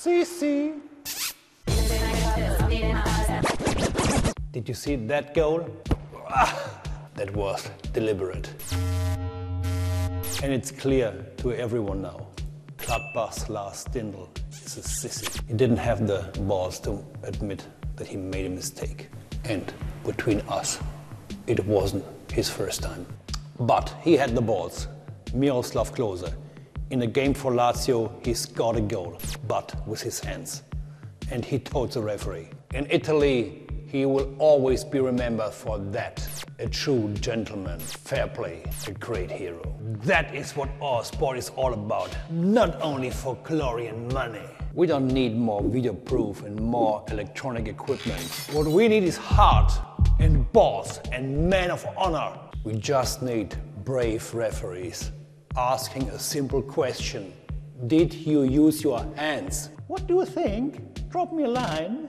Sisi. Did you see that goal? Ah, that was deliberate. And it's clear to everyone now. Gladbach's Lars Stindl is a sissy. He didn't have the balls to admit that he made a mistake. And between us, it wasn't his first time. But he had the balls. Miroslav Klose. In a game for Lazio, he scored a goal, but with his hands. And he told the referee. In Italy, he will always be remembered for that. A true gentleman, fair play, a great hero. That is what our sport is all about. Not only for glory and money. We don't need more video proof and more electronic equipment. What we need is heart and balls and men of honor. We just need brave referees asking a simple question. Did you use your hands? What do you think? Drop me a line.